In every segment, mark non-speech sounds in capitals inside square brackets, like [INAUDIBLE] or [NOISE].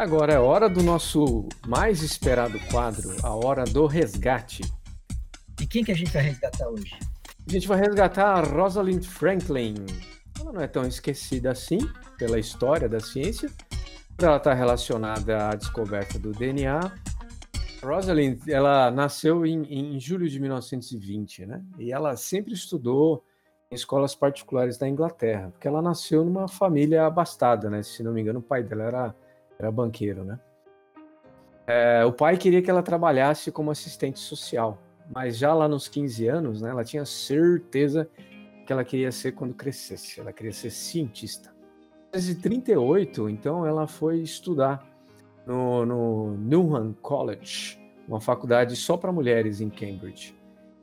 Agora é hora do nosso mais esperado quadro, a hora do resgate. E quem que a gente vai resgatar hoje? A gente vai resgatar a Rosalind Franklin. Ela não é tão esquecida assim pela história da ciência, ela estar relacionada à descoberta do DNA. Rosalind, ela nasceu em, em julho de 1920, né? E ela sempre estudou em escolas particulares da Inglaterra, porque ela nasceu numa família abastada, né? Se não me engano, o pai dela era, era banqueiro, né? É, o pai queria que ela trabalhasse como assistente social, mas já lá nos 15 anos, né, ela tinha certeza que ela queria ser quando crescesse, ela queria ser cientista. Em 1938, então, ela foi estudar no, no Newnham College, uma faculdade só para mulheres em Cambridge.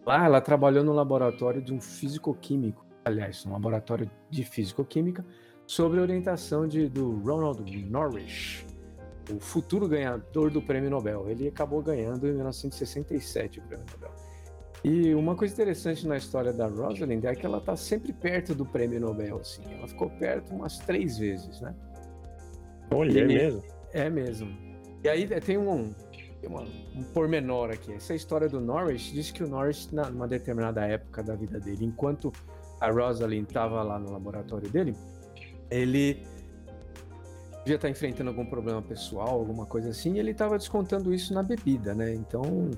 Lá ela trabalhou no laboratório de um físico-químico, aliás, um laboratório de físico-química, sob orientação de, do Ronald Norrish, o futuro ganhador do prêmio Nobel. Ele acabou ganhando em 1967 o prêmio Nobel. E uma coisa interessante na história da Rosalind é que ela está sempre perto do prêmio Nobel, assim. Ela ficou perto umas três vezes, né? Olha, é mesmo? É mesmo. E aí tem um, tem uma, um pormenor aqui. Essa história do Norris diz que o Norris, numa determinada época da vida dele, enquanto a Rosalind estava lá no laboratório dele, ele devia estar enfrentando algum problema pessoal, alguma coisa assim, e ele estava descontando isso na bebida, né? Então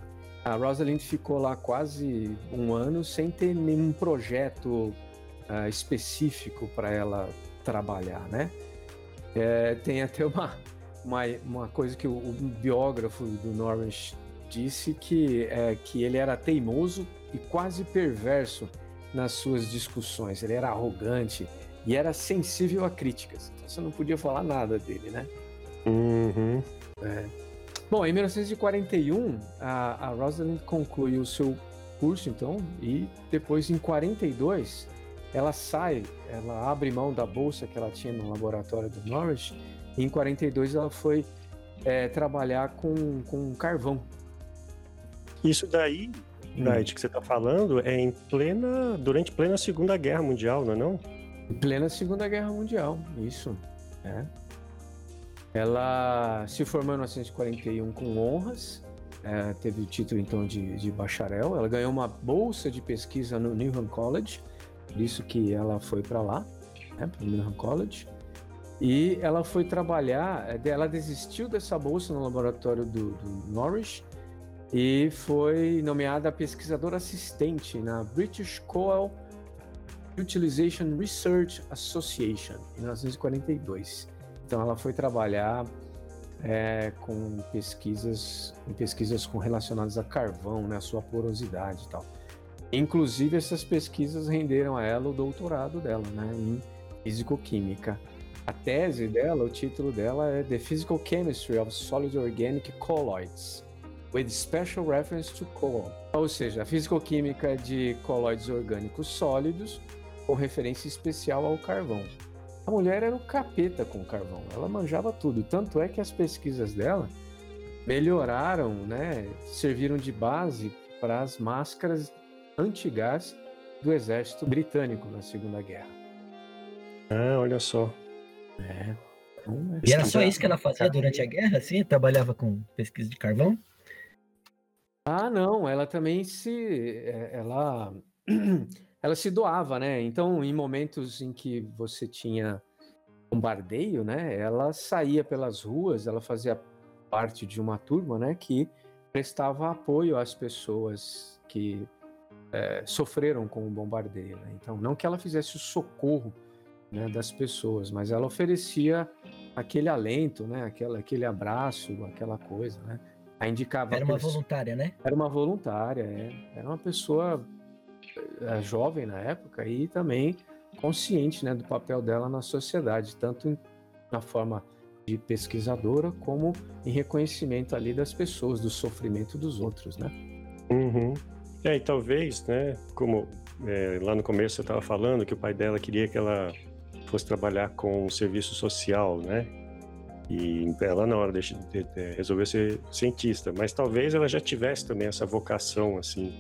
a Rosalind ficou lá quase um ano sem ter nenhum projeto uh, específico para ela trabalhar, né? É, tem até uma, uma, uma coisa que o, o biógrafo do Norris disse que, é, que ele era teimoso e quase perverso nas suas discussões. Ele era arrogante e era sensível a críticas. Então você não podia falar nada dele, né? Uhum. É. Bom, em 1941, a, a Rosalind conclui o seu curso, então, e depois, em 42, ela sai, ela abre mão da bolsa que ela tinha no laboratório do Norwich em 42 ela foi é, trabalhar com, com carvão. Isso daí, hum. Night, que você está falando, é em plena. durante plena Segunda Guerra Mundial, não é não? Plena Segunda Guerra Mundial, isso. É. Ela se formou em 1941 com honras, é, teve o título então de, de bacharel. Ela ganhou uma bolsa de pesquisa no Newnham College, por isso que ela foi para lá, né, para o Newnham College. E ela foi trabalhar, eh, ela desistiu dessa bolsa no laboratório do, do Norwich e foi nomeada pesquisadora assistente na British Coal Utilization Research Association em 1942. Então ela foi trabalhar é, com pesquisas, pesquisas com relacionadas a carvão, né, a sua porosidade e tal. Inclusive essas pesquisas renderam a ela o doutorado dela, né, em físico-química. A tese dela, o título dela é The Physical Chemistry of Solid Organic Colloids, with special reference to coal. Ou seja, a fisicoquímica de colóides orgânicos sólidos, com referência especial ao carvão. A mulher era o capeta com carvão, ela manjava tudo, tanto é que as pesquisas dela melhoraram, né, serviram de base para as máscaras antigás do exército britânico na Segunda Guerra. Ah, olha só. É. Então, e era só isso que ela fazia durante a guerra, assim? Trabalhava com pesquisa de carvão? Ah, não, ela também se. É, ela, ela se doava, né? Então, em momentos em que você tinha bombardeio, né? Ela saía pelas ruas, ela fazia parte de uma turma, né? Que prestava apoio às pessoas que é, sofreram com o bombardeio. Né? Então, não que ela fizesse o socorro né, das pessoas, mas ela oferecia aquele alento, né, aquela, aquele abraço, aquela coisa, né? A indicava era uma voluntária, né? Era uma voluntária, é. Era uma pessoa jovem na época e também consciente, né, do papel dela na sociedade, tanto na forma de pesquisadora como em reconhecimento ali das pessoas, do sofrimento dos outros, né? Uhum. É, e talvez, né, como é, lá no começo você estava falando que o pai dela queria que ela fosse trabalhar com o serviço social, né? E ela na hora de, de, de, resolveu ser cientista, mas talvez ela já tivesse também essa vocação assim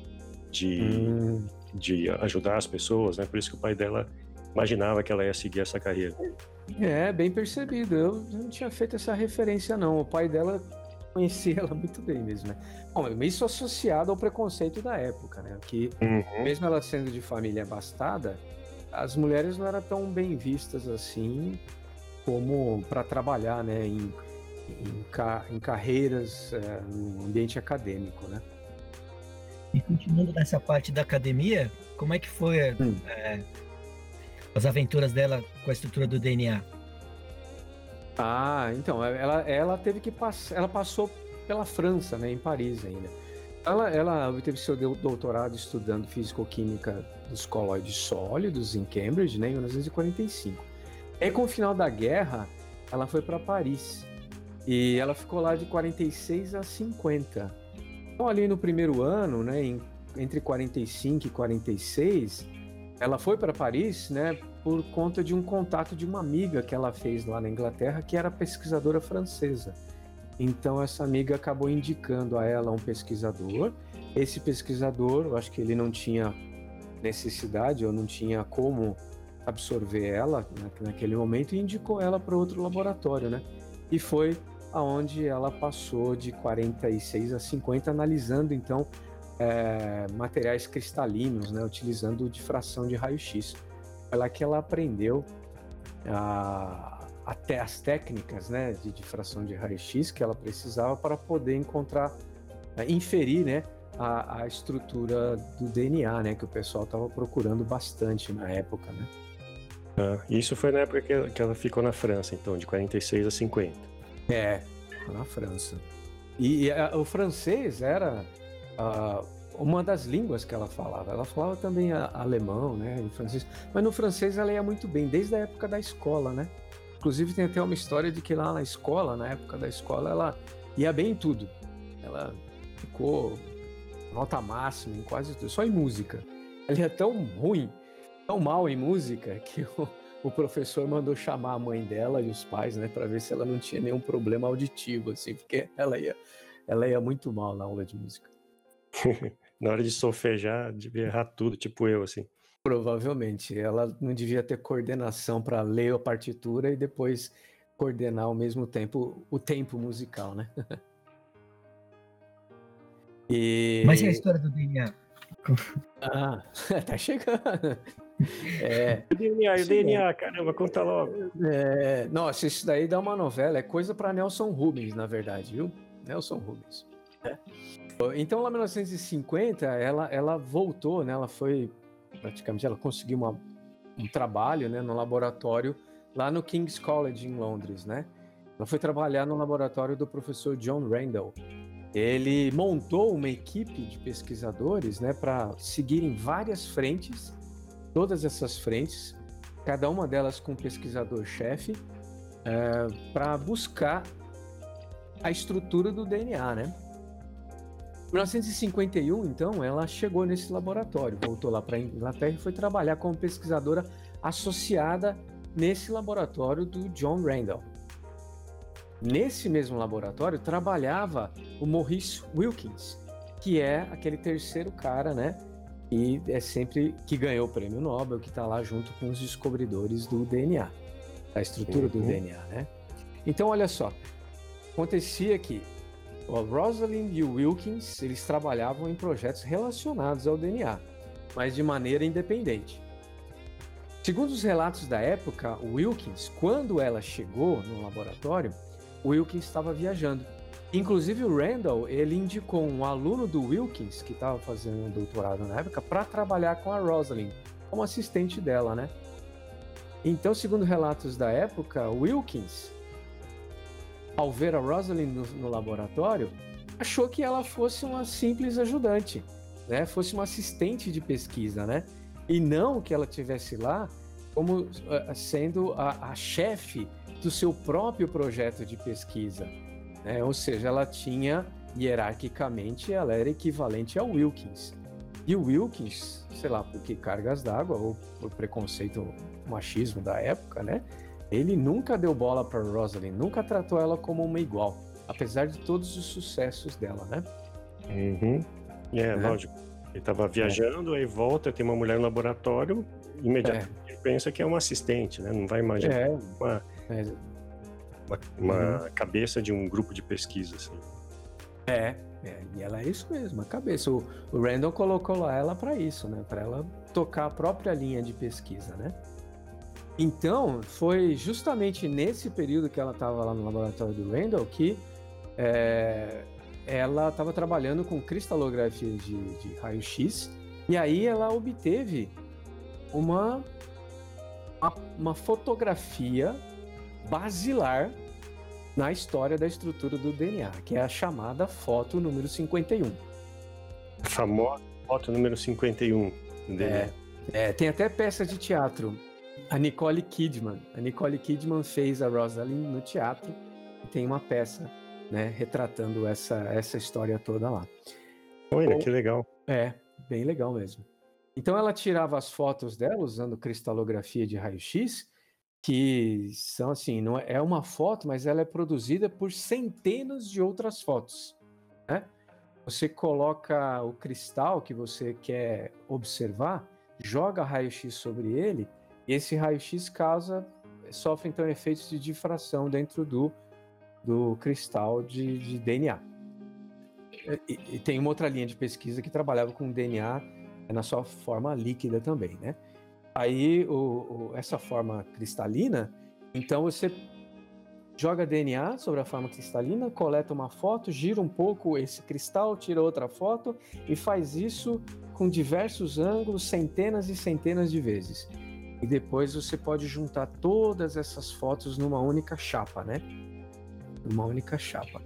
de, hum. de ajudar as pessoas, né? Por isso que o pai dela imaginava que ela ia seguir essa carreira. É, bem percebido. Eu não tinha feito essa referência, não. O pai dela conhecia ela muito bem mesmo, né? Bom, isso associado ao preconceito da época, né? Que uhum. mesmo ela sendo de família abastada, as mulheres não eram tão bem vistas assim como para trabalhar, né? Em, em, ca em carreiras é, no ambiente acadêmico, né? E continuando nessa parte da academia, como é que foi hum. é, as aventuras dela com a estrutura do DNA? Ah, então, ela, ela teve que passar, ela passou pela França, né, em Paris ainda. Ela, ela obteve seu doutorado estudando físico-química dos colóides sólidos em Cambridge, né, em 1945. E com o final da guerra, ela foi para Paris. E ela ficou lá de 46 a 50. Então, ali no primeiro ano, né, em, entre 45 e 46, ela foi para Paris, né, por conta de um contato de uma amiga que ela fez lá na Inglaterra, que era pesquisadora francesa. Então essa amiga acabou indicando a ela um pesquisador. Esse pesquisador, eu acho que ele não tinha necessidade ou não tinha como absorver ela naquele momento e indicou ela para outro laboratório, né? E foi aonde ela passou de 46 a 50 analisando então é, materiais cristalinos, né, utilizando difração de raio-x. Foi lá que ela aprendeu a, até as técnicas né, de difração de raio-x que ela precisava para poder encontrar, é, inferir né, a, a, estrutura do DNA, né, que o pessoal estava procurando bastante na época. Né? Ah, isso foi na época que ela ficou na França, então, de 46 a 50. É, na França. E, e a, o francês era uh, uma das línguas que ela falava. Ela falava também alemão, né, e francês. Mas no francês ela ia muito bem, desde a época da escola, né? Inclusive tem até uma história de que lá na escola, na época da escola, ela ia bem em tudo. Ela ficou nota máxima em quase tudo, só em música. Ela ia tão ruim, tão mal em música, [LAUGHS] que o, o professor mandou chamar a mãe dela e os pais, né, para ver se ela não tinha nenhum problema auditivo, assim, porque ela ia, ela ia muito mal na aula de música. [LAUGHS] na hora de solfejar, devia errar tudo, tipo eu, assim. Provavelmente. Ela não devia ter coordenação para ler a partitura e depois coordenar ao mesmo tempo o tempo musical, né? [LAUGHS] e... Mas e a história do DNA? Ah, [LAUGHS] tá chegando. É, o DNA, o DNA, caramba, conta logo. É, nossa, isso daí dá uma novela, é coisa para Nelson Rubens, na verdade, viu? Nelson Rubens. É. Então, lá em 1950, ela, ela voltou, né? Ela foi praticamente, ela conseguiu uma, um trabalho, né, no laboratório lá no King's College em Londres, né? Ela foi trabalhar no laboratório do professor John Randall. Ele montou uma equipe de pesquisadores, né, para seguirem várias frentes, todas essas frentes, cada uma delas com pesquisador-chefe, é, para buscar a estrutura do DNA, né? Em 1951, então, ela chegou nesse laboratório, voltou lá para a Inglaterra e foi trabalhar como pesquisadora associada nesse laboratório do John Randall. Nesse mesmo laboratório trabalhava o Maurice Wilkins, que é aquele terceiro cara, né? E é sempre que ganhou o prêmio Nobel, que está lá junto com os descobridores do DNA, da estrutura uhum. do DNA, né? Então, olha só, acontecia que o Rosalind e o Wilkins, eles trabalhavam em projetos relacionados ao DNA, mas de maneira independente. Segundo os relatos da época, o Wilkins, quando ela chegou no laboratório, o Wilkins estava viajando. Inclusive o Randall, ele indicou um aluno do Wilkins, que estava fazendo um doutorado na época, para trabalhar com a Rosalind, como assistente dela, né? Então, segundo relatos da época, Wilkins ao ver a Rosalind no, no laboratório, achou que ela fosse uma simples ajudante, né? Fosse uma assistente de pesquisa, né? E não que ela tivesse lá como uh, sendo a, a chefe do seu próprio projeto de pesquisa, né? Ou seja, ela tinha hierarquicamente ela era equivalente ao Wilkins. E o Wilkins, sei lá, por que cargas d'água ou por preconceito machismo da época, né? Ele nunca deu bola para Rosalind, nunca tratou ela como uma igual, apesar de todos os sucessos dela, né? Uhum. É, é, lógico. Ele estava viajando, é. aí volta, tem uma mulher no laboratório, imediatamente é. pensa que é um assistente, né? Não vai imaginar é, uma, uma, uhum. cabeça de um grupo de pesquisa, assim. É, é, e ela é isso mesmo, a cabeça. O, o Randall colocou lá ela para isso, né? Para ela tocar a própria linha de pesquisa, né? Então, foi justamente nesse período que ela estava lá no laboratório do Randall que é, ela estava trabalhando com cristalografia de, de raio-x e aí ela obteve uma, uma fotografia basilar na história da estrutura do DNA, que é a chamada foto número 51. A famosa foto número 51 do DNA. É, é, tem até peça de teatro. A Nicole Kidman. A Nicole Kidman fez a Rosalind no teatro e tem uma peça né, retratando essa, essa história toda lá. Olha, que legal. É, bem legal mesmo. Então ela tirava as fotos dela usando cristalografia de raio-x, que são assim, não é, é uma foto, mas ela é produzida por centenas de outras fotos. Né? Você coloca o cristal que você quer observar, joga raio-x sobre ele, e esse raio-x causa, sofre então efeitos de difração dentro do, do cristal de, de DNA. E, e, tem uma outra linha de pesquisa que trabalhava com DNA na sua forma líquida também, né? Aí o, o, essa forma cristalina, então você joga DNA sobre a forma cristalina, coleta uma foto, gira um pouco esse cristal, tira outra foto e faz isso com diversos ângulos, centenas e centenas de vezes. E depois você pode juntar todas essas fotos numa única chapa, né? Numa única chapa.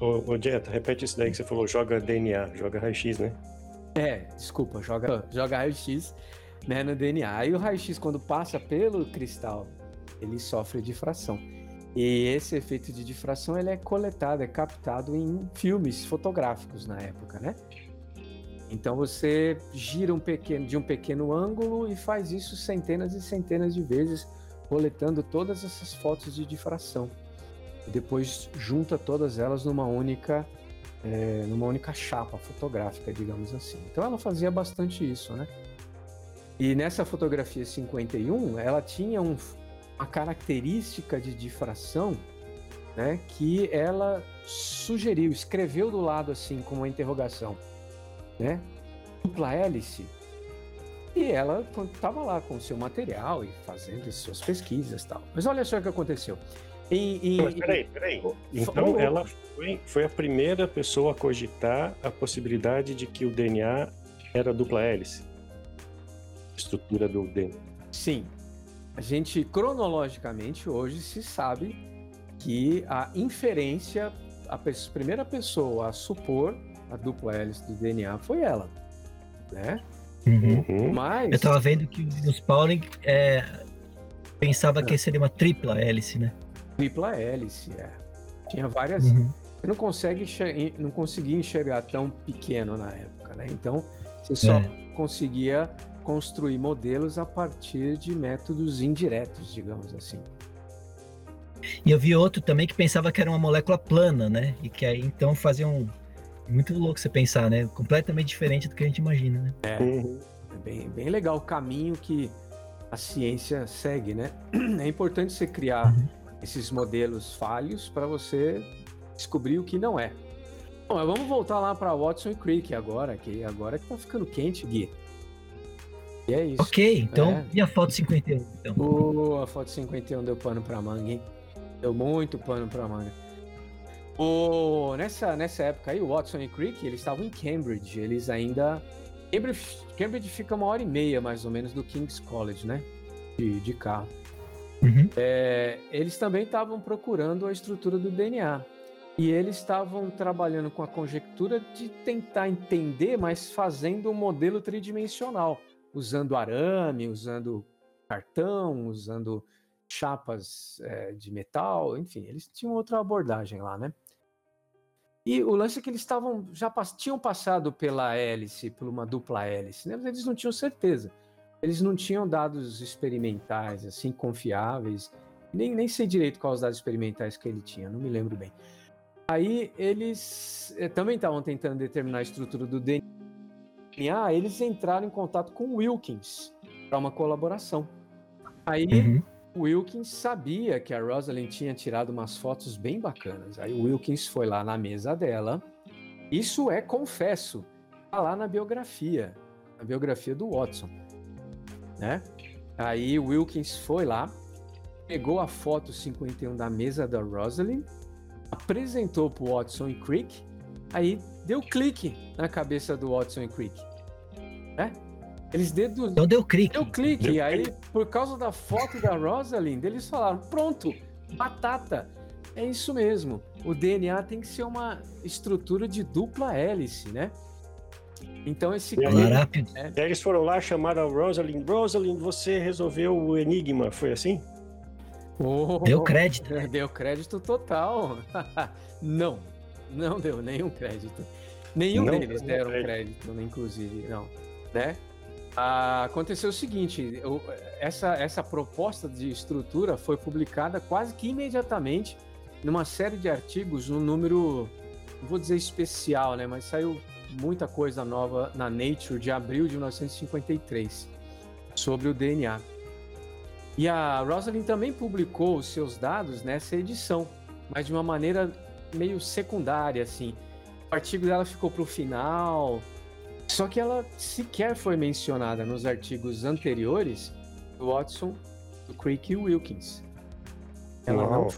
Ô, ô Dieta, repete isso daí que você falou, joga DNA, joga raio-x, né? É, desculpa, joga, joga raio-x né, no DNA. E o raio-x, quando passa pelo cristal, ele sofre difração. E esse efeito de difração ele é coletado, é captado em filmes fotográficos na época, né? Então você gira um pequeno, de um pequeno ângulo e faz isso centenas e centenas de vezes, coletando todas essas fotos de difração. E depois junta todas elas numa única, é, numa única chapa fotográfica, digamos assim. Então ela fazia bastante isso, né? E nessa fotografia 51, ela tinha um, uma característica de difração né, que ela sugeriu, escreveu do lado assim, como uma interrogação, né? Dupla hélice. E ela estava lá com o seu material e fazendo as suas pesquisas tal. Mas olha só o que aconteceu. Em, em, Mas peraí, peraí. Então ela foi, foi a primeira pessoa a cogitar a possibilidade de que o DNA era dupla hélice estrutura do DNA. Sim. A gente, cronologicamente, hoje se sabe que a inferência, a primeira pessoa a supor a dupla hélice do DNA foi ela, né? Uhum. uhum. Mas... Eu estava vendo que os Pauling é, pensava é. que seria uma tripla hélice, né? Tripla hélice, é. Tinha várias... Uhum. Você não consegue não conseguia enxergar tão pequeno na época, né? Então, você só é. conseguia construir modelos a partir de métodos indiretos, digamos assim. E eu vi outro também que pensava que era uma molécula plana, né? E que aí então fazia um. Muito louco você pensar, né? Completamente diferente do que a gente imagina, né? É, é bem, bem legal o caminho que a ciência segue, né? É importante você criar uhum. esses modelos falhos para você descobrir o que não é. Bom, vamos voltar lá para Watson e Crick agora, que agora que tá ficando quente, Gui. E é isso. Ok, então, é. e a foto 51? Então? Oh, a foto 51 deu pano pra manga, hein? Deu muito pano pra manga. Oh, nessa, nessa época aí, o Watson e Crick, eles estavam em Cambridge. Eles ainda. Cambridge, Cambridge fica uma hora e meia, mais ou menos, do King's College, né? De, de carro. Uhum. É, eles também estavam procurando a estrutura do DNA. E eles estavam trabalhando com a conjectura de tentar entender, mas fazendo um modelo tridimensional usando arame, usando cartão, usando chapas é, de metal, enfim, eles tinham outra abordagem lá, né? E o lance é que eles estavam já tinham passado pela hélice, por uma dupla hélice, né? mas eles não tinham certeza. Eles não tinham dados experimentais assim confiáveis, nem, nem sei direito quais os dados experimentais que ele tinha, não me lembro bem. Aí eles eh, também estavam tentando determinar a estrutura do DNA ah, eles entraram em contato com Wilkins para uma colaboração. Aí uhum. Wilkins sabia que a Rosalind tinha tirado umas fotos bem bacanas. Aí o Wilkins foi lá na mesa dela. Isso é, confesso, tá lá na biografia, na biografia do Watson, né? Aí o Wilkins foi lá, pegou a foto 51 da mesa da Rosalind, apresentou pro Watson e Crick, aí deu clique na cabeça do Watson e Crick, né? Eles deduzem. Então deu clique. Deu clique. Deu e aí, por causa da foto da Rosalind, eles falaram: pronto, batata. É isso mesmo. O DNA tem que ser uma estrutura de dupla hélice, né? Então esse e rápido. Né? eles foram lá, chamaram a Rosalind. Rosalind, você resolveu o enigma, foi assim? Oh, deu crédito. [LAUGHS] Deu crédito total. [LAUGHS] não, [LAUGHS] não deu nenhum crédito. Nenhum não, deles deram crédito, inclusive, não. Né? Ah, aconteceu o seguinte: eu, essa, essa proposta de estrutura foi publicada quase que imediatamente numa série de artigos no número, não vou dizer especial, né, mas saiu muita coisa nova na Nature de abril de 1953 sobre o DNA. E a Rosalind também publicou os seus dados nessa edição, mas de uma maneira meio secundária, assim. O artigo dela ficou para o final, só que ela sequer foi mencionada nos artigos anteriores do Watson, do Crick e Wilkins. Ela não,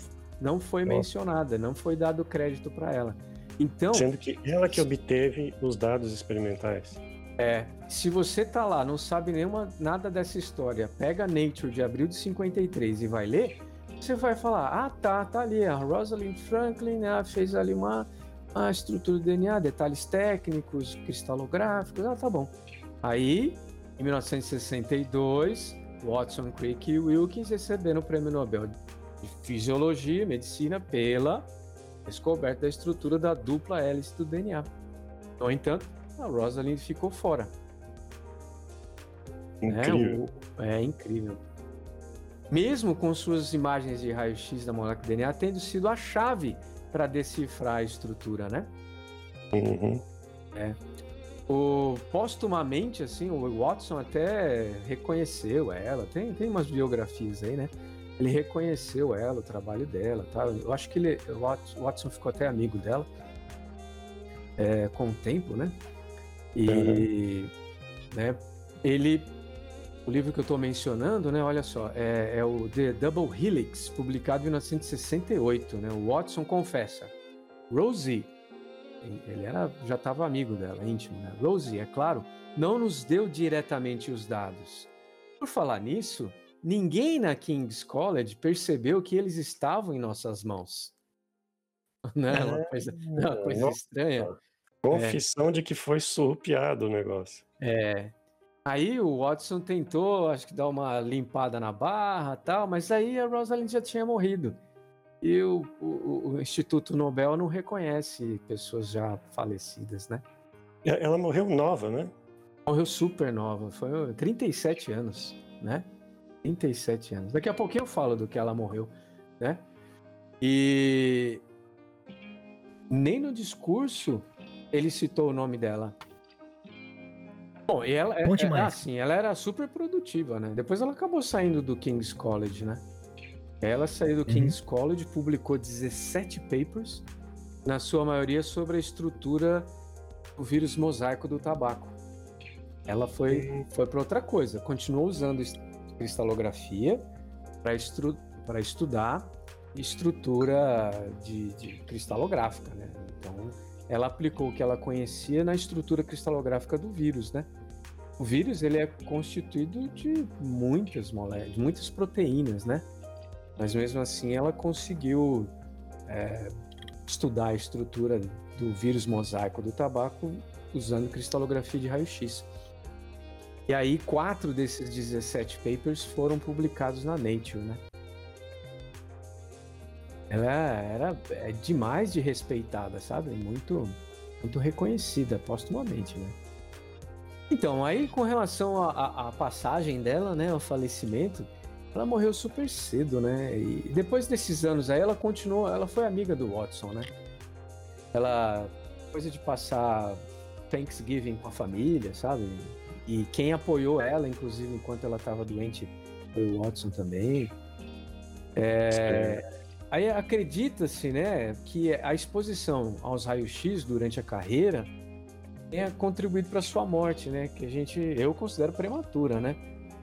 não foi mencionada, não foi dado crédito para ela. Então, sendo que ela que obteve os dados experimentais. É, se você tá lá, não sabe nenhuma nada dessa história, pega Nature de abril de 53 e vai ler, você vai falar: "Ah, tá, tá ali, a Rosalind Franklin né, fez ali uma a estrutura do DNA, detalhes técnicos, cristalográficos, ah, tá bom. Aí, em 1962, Watson, Crick e Wilkins receberam o Prêmio Nobel de Fisiologia e Medicina pela descoberta da estrutura da dupla hélice do DNA. No entanto, a Rosalind ficou fora. Incrível. É, o, é incrível. Mesmo com suas imagens de raio-x da molécula DNA tendo sido a chave para decifrar a estrutura, né? Uhum. É. O, postumamente, assim, o Watson até reconheceu ela, tem, tem umas biografias aí, né? Ele reconheceu ela, o trabalho dela, tá? Eu acho que ele, o Watson ficou até amigo dela é, com o tempo, né? E, uhum. né, ele o livro que eu estou mencionando, né, olha só, é, é, o The Double Helix, publicado em 1968, né, o Watson confessa. Rosie, ele era, já estava amigo dela, íntimo, né? Rosie, é claro, não nos deu diretamente os dados. Por falar nisso, ninguém na King's College percebeu que eles estavam em nossas mãos. [LAUGHS] Né? É, uma coisa, uma coisa estranha. Confissão é. de que foi surrupiado o negócio. É, Aí o Watson tentou, acho que dar uma limpada na barra tal, mas aí a Rosalind já tinha morrido. E o, o, o Instituto Nobel não reconhece pessoas já falecidas, né? Ela morreu nova, né? Morreu super nova, foi 37 anos, né? 37 anos. Daqui a pouquinho eu falo do que ela morreu, né? E nem no discurso ele citou o nome dela. Bom, e ela, é, Conte é. Assim, ela era super produtiva, né? Depois ela acabou saindo do King's College, né? Ela saiu do uhum. King's College, publicou 17 papers, na sua maioria sobre a estrutura do vírus mosaico do tabaco. Ela foi, foi para outra coisa, continuou usando cristalografia para estru estudar estrutura de, de cristalográfica, né? Então, ela aplicou o que ela conhecia na estrutura cristalográfica do vírus, né? O vírus ele é constituído de muitas moléculas, muitas proteínas, né? Mas mesmo assim ela conseguiu é, estudar a estrutura do vírus mosaico do tabaco usando cristalografia de raio-x. E aí quatro desses 17 papers foram publicados na Nature, né? Ela era é demais de respeitada, sabe? Muito, muito reconhecida postumamente, né? Então, aí com relação à passagem dela, né, ao falecimento, ela morreu super cedo, né? E depois desses anos aí, ela continuou, ela foi amiga do Watson, né? Ela, coisa de passar Thanksgiving com a família, sabe? E quem apoiou ela, inclusive, enquanto ela estava doente Foi o Watson também. É, aí acredita-se, né, que a exposição aos raios-x durante a carreira tenha contribuído para sua morte, né? Que a gente, eu considero prematura, né?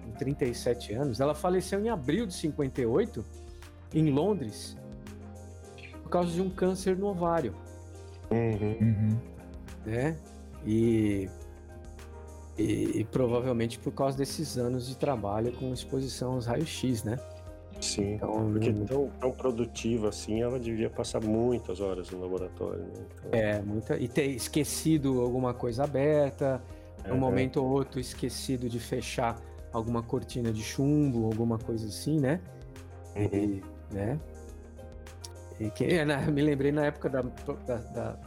Com 37 anos. Ela faleceu em abril de 58 em Londres por causa de um câncer no ovário. Uhum. Uhum. né? E, e, e provavelmente por causa desses anos de trabalho com exposição aos raios-x, né? Sim. Então, Porque não- tão, tão produtiva assim, ela devia passar muitas horas no laboratório, né? Então, é muita e ter esquecido alguma coisa aberta, um é, momento ou outro esquecido de fechar alguma cortina de chumbo, alguma coisa assim, né? Uhum. E, né? E que, é, me lembrei na época da, da, da,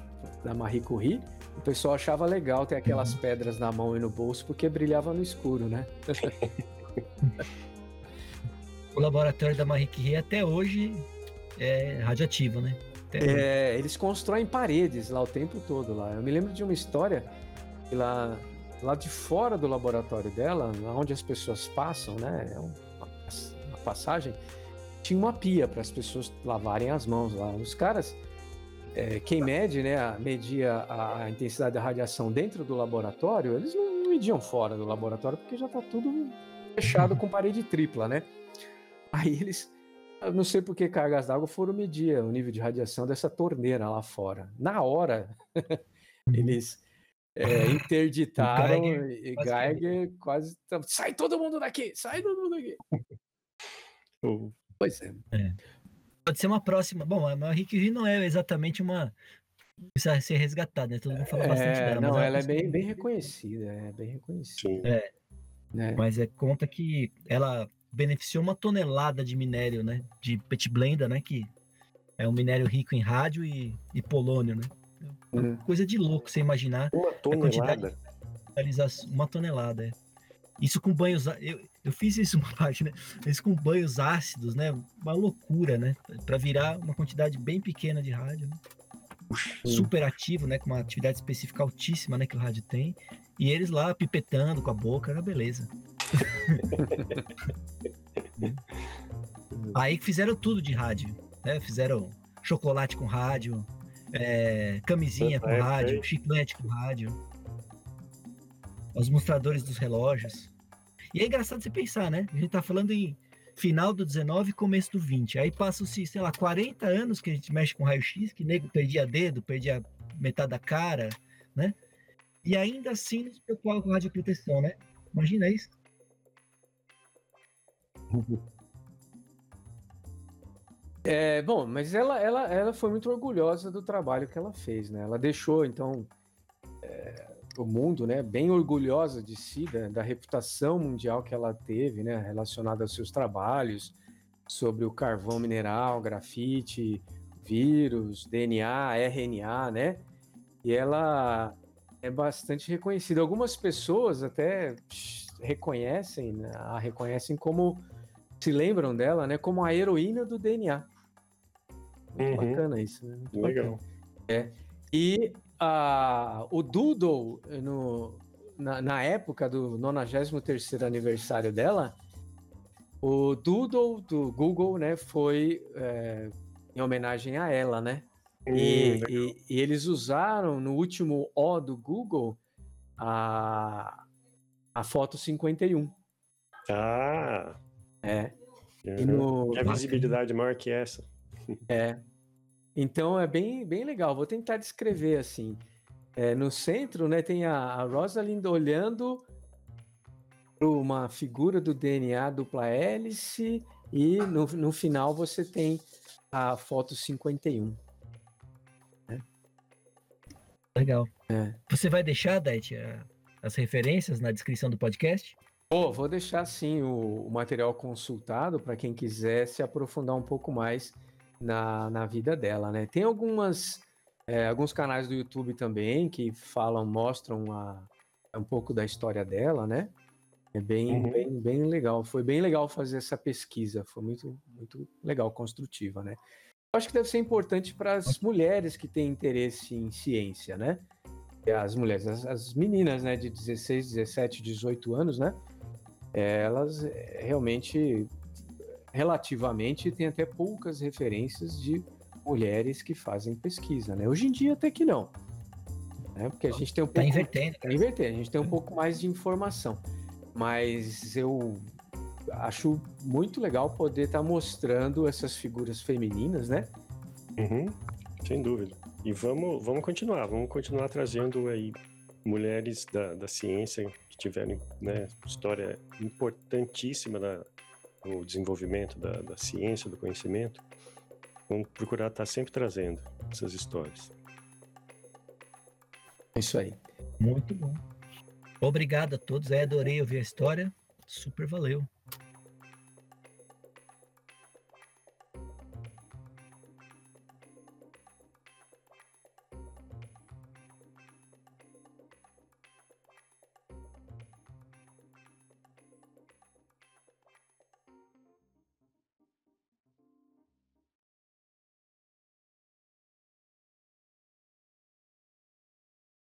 da Marie Curie, o pessoal achava legal ter aquelas pedras na mão e no bolso porque brilhava no escuro, né? [LAUGHS] O laboratório da Marie Curie até hoje é radioativo, né? É, eles constroem paredes lá o tempo todo lá. Eu me lembro de uma história que lá, lá de fora do laboratório dela, onde as pessoas passam, né? É uma, uma passagem, tinha uma pia para as pessoas lavarem as mãos lá. Os caras, é, quem mede, né, media a, intensidade da radiação dentro do laboratório, eles não mediam fora do laboratório porque já tá tudo fechado com parede tripla, né? Aí eles eu não sei por que cargas d'água foram medir o nível de radiação dessa torneira lá fora. Na hora, [LAUGHS] eles é, interditaram Geiger e Geiger quase. Sai todo mundo daqui! Sai todo mundo daqui! [LAUGHS] Pois é. Pode ser uma próxima. Bom, a Marie Curie não é exatamente uma. Precisa ser resgatada, né? Todo mundo fala bastante É, dela. não, mas ela é uma bem, bem reconhecida, é bem reconhecida. Sim. Né? Mas é conta que ela beneficiou uma tonelada de minério, né? De petblenda, né? Que é um minério rico em rádio e, e polônio, né? Uhum. Coisa de louco você imaginar Uma tonelada. uma tonelada. É. Isso com banhos. Eu, eu fiz isso [LAUGHS] uma parte, né? Isso com banhos ácidos, né? Uma loucura, né? Para virar uma quantidade bem pequena de rádio. Né? Super ativo, né? Com uma atividade específica altíssima, né? Que o rádio tem. E eles lá pipetando com a boca, era beleza. [LAUGHS] Aí que fizeram tudo de rádio, né? Fizeram chocolate com rádio, é, camisinha com rádio, chiclete com rádio, os mostradores dos relógios. E é engraçado você pensar, né? A gente tá falando em final do 19 e começo do 20. Aí passam-se, sei lá, 40 anos que a gente mexe com raio-x, que nego perdia dedo, perdia metade da cara, né? E ainda assim nos preocupava com radioproteção, né? Imagina isso. É, bom, mas ela, ela, ela foi muito orgulhosa do trabalho que ela fez, né? Ela deixou, então, é, o mundo, né, bem orgulhosa de si, da, da reputação mundial que ela teve, né, relacionada aos seus trabalhos sobre o carvão mineral, grafite, vírus, DNA, RNA, né? E ela é bastante reconhecida. Algumas pessoas até reconhecem, né, a reconhecem como se lembram dela, né, como a heroína do DNA. Muito Uhum. bacana isso, né? Muito Legal. bacana. E a, o Doodle, no, na, na época do 93º aniversário dela, o Doodle do Google, né, foi é, em homenagem a ela, né? E, Hum, legal. e- e eles usaram no último O do Google a, a foto 51. Ah, É. E uhum. no, que a visibilidade maior que essa. É. Então é bem, bem legal. Vou tentar descrever assim. É, no centro, né, tem a, a Rosalind olhando para uma figura do DNA dupla hélice e no, no final você tem a foto 51. Legal. É. Você vai deixar, Det, as referências na descrição do podcast? Pô, vou deixar sim o, o material consultado para quem quiser se aprofundar um pouco mais na, na vida dela, né? Tem algumas é, alguns canais do YouTube também que falam, mostram a, um pouco da história dela, né? É bem, Uhum. bem, bem legal. Foi bem legal fazer essa pesquisa. Foi muito, muito legal, construtiva, né? Eu acho que deve ser importante para as mulheres que têm interesse em ciência, né? As mulheres, as, as meninas, né, de 16, 17, 18 anos, né? Elas é, realmente, relativamente, têm até poucas referências de mulheres que fazem pesquisa, né? Hoje em dia até que não, né? Porque a gente tem um tá pouco... invertendo. Tá invertendo, a gente tem um pouco mais de informação, mas eu acho muito legal poder estar tá mostrando essas figuras femininas, né? Uhum, sem dúvida. E vamos, vamos continuar, vamos continuar trazendo aí mulheres da, da ciência que tiveram né, história importantíssima na, no desenvolvimento da, da ciência, do conhecimento. Vamos procurar estar sempre trazendo essas histórias. É isso aí. Muito bom. Obrigado a todos. É, adorei ouvir a história. Super valeu.